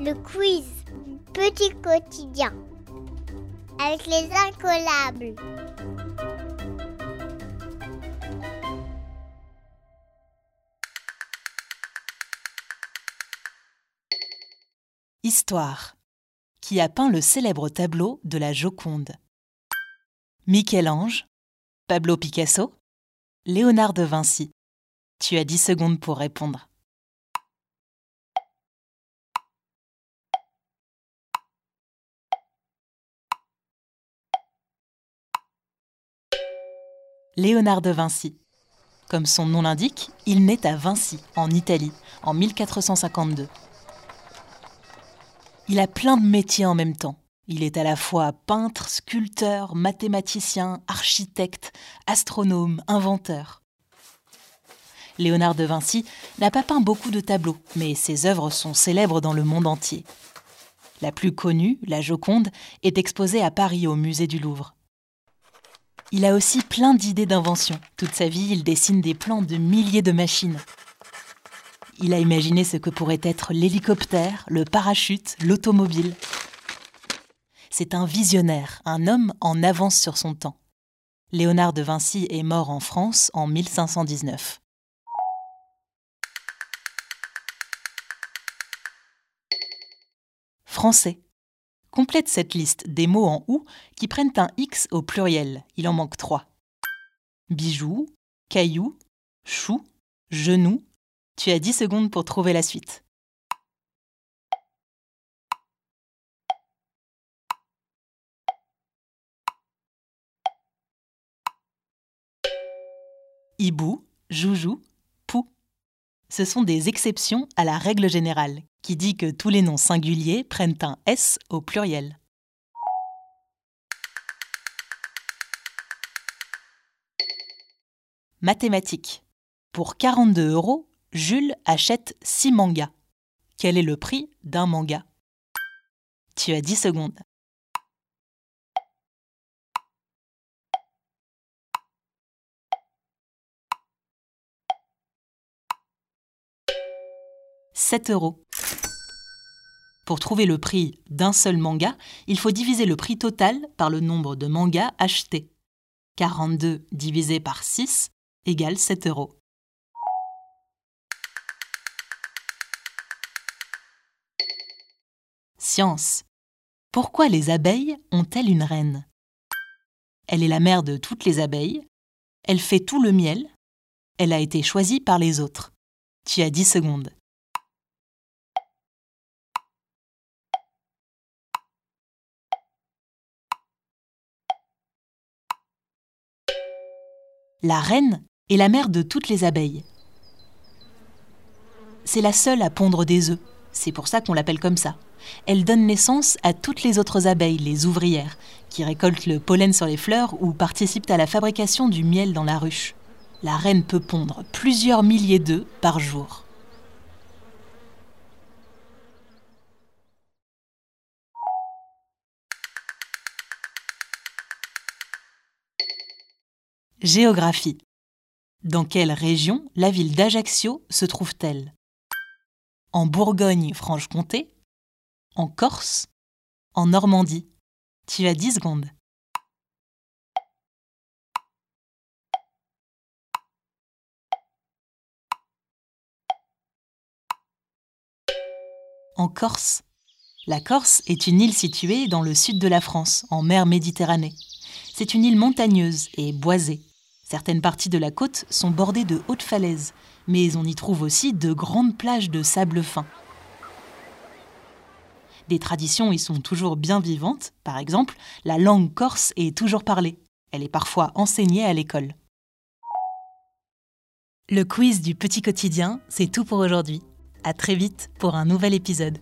Le quiz Petit quotidien avec les incollables. Histoire. Qui a peint le célèbre tableau de la Joconde? Michel-Ange Pablo Picasso Léonard de Vinci Tu as 10 secondes pour répondre. Léonard de Vinci. Comme son nom l'indique, il naît à Vinci, en Italie, en 1452. Il a plein de métiers en même temps. Il est à la fois peintre, sculpteur, mathématicien, architecte, astronome, inventeur. Léonard de Vinci n'a pas peint beaucoup de tableaux, mais ses œuvres sont célèbres dans le monde entier. La plus connue, la Joconde, est exposée à Paris au musée du Louvre. Il a aussi plein d'idées d'invention. Toute sa vie, il dessine des plans de milliers de machines. Il a imaginé ce que pourrait être l'hélicoptère, le parachute, l'automobile. C'est un visionnaire, un homme en avance sur son temps. Léonard de Vinci est mort en France en 1519. Français. Complète cette liste des mots en ou qui prennent un X au pluriel. Il en manque trois. Bijoux, caillou, chou, genou. Tu as 10 secondes pour trouver la suite. Hibou, joujou. Ce sont des exceptions à la règle générale qui dit que tous les noms singuliers prennent un S au pluriel. Mathématiques. Pour 42 euros, Jules achète 6 mangas. Quel est le prix d'un manga? Tu as 10 secondes. « 7 euros. Pour trouver le prix d'un seul manga, il faut diviser le prix total par le nombre de mangas achetés. 42 divisé par 6 égale 7 euros. Science. Pourquoi les abeilles ont-elles une reine? Elle est la mère de toutes les abeilles. Elle fait tout le miel. Elle a été choisie par les autres. Tu as 10 secondes. La reine est la mère de toutes les abeilles. C'est la seule à pondre des œufs, c'est pour ça qu'on l'appelle comme ça. Elle donne naissance à toutes les autres abeilles, les ouvrières, qui récoltent le pollen sur les fleurs ou participent à la fabrication du miel dans la ruche. La reine peut pondre plusieurs milliers d'œufs par jour. Géographie. Dans quelle région la ville d'Ajaccio se trouve-t-elle? En Bourgogne-Franche-Comté En Corse? En Normandie? Tu as 10 secondes. En Corse? La Corse est une île située dans le sud de la France, en mer Méditerranée. C'est une île montagneuse et boisée. Certaines parties de la côte sont bordées de hautes falaises, mais on y trouve aussi de grandes plages de sable fin. Des traditions y sont toujours bien vivantes, par exemple, la langue corse est toujours parlée. Elle est parfois enseignée à l'école. Le quiz du petit quotidien, c'est tout pour aujourd'hui. À très vite pour un nouvel épisode.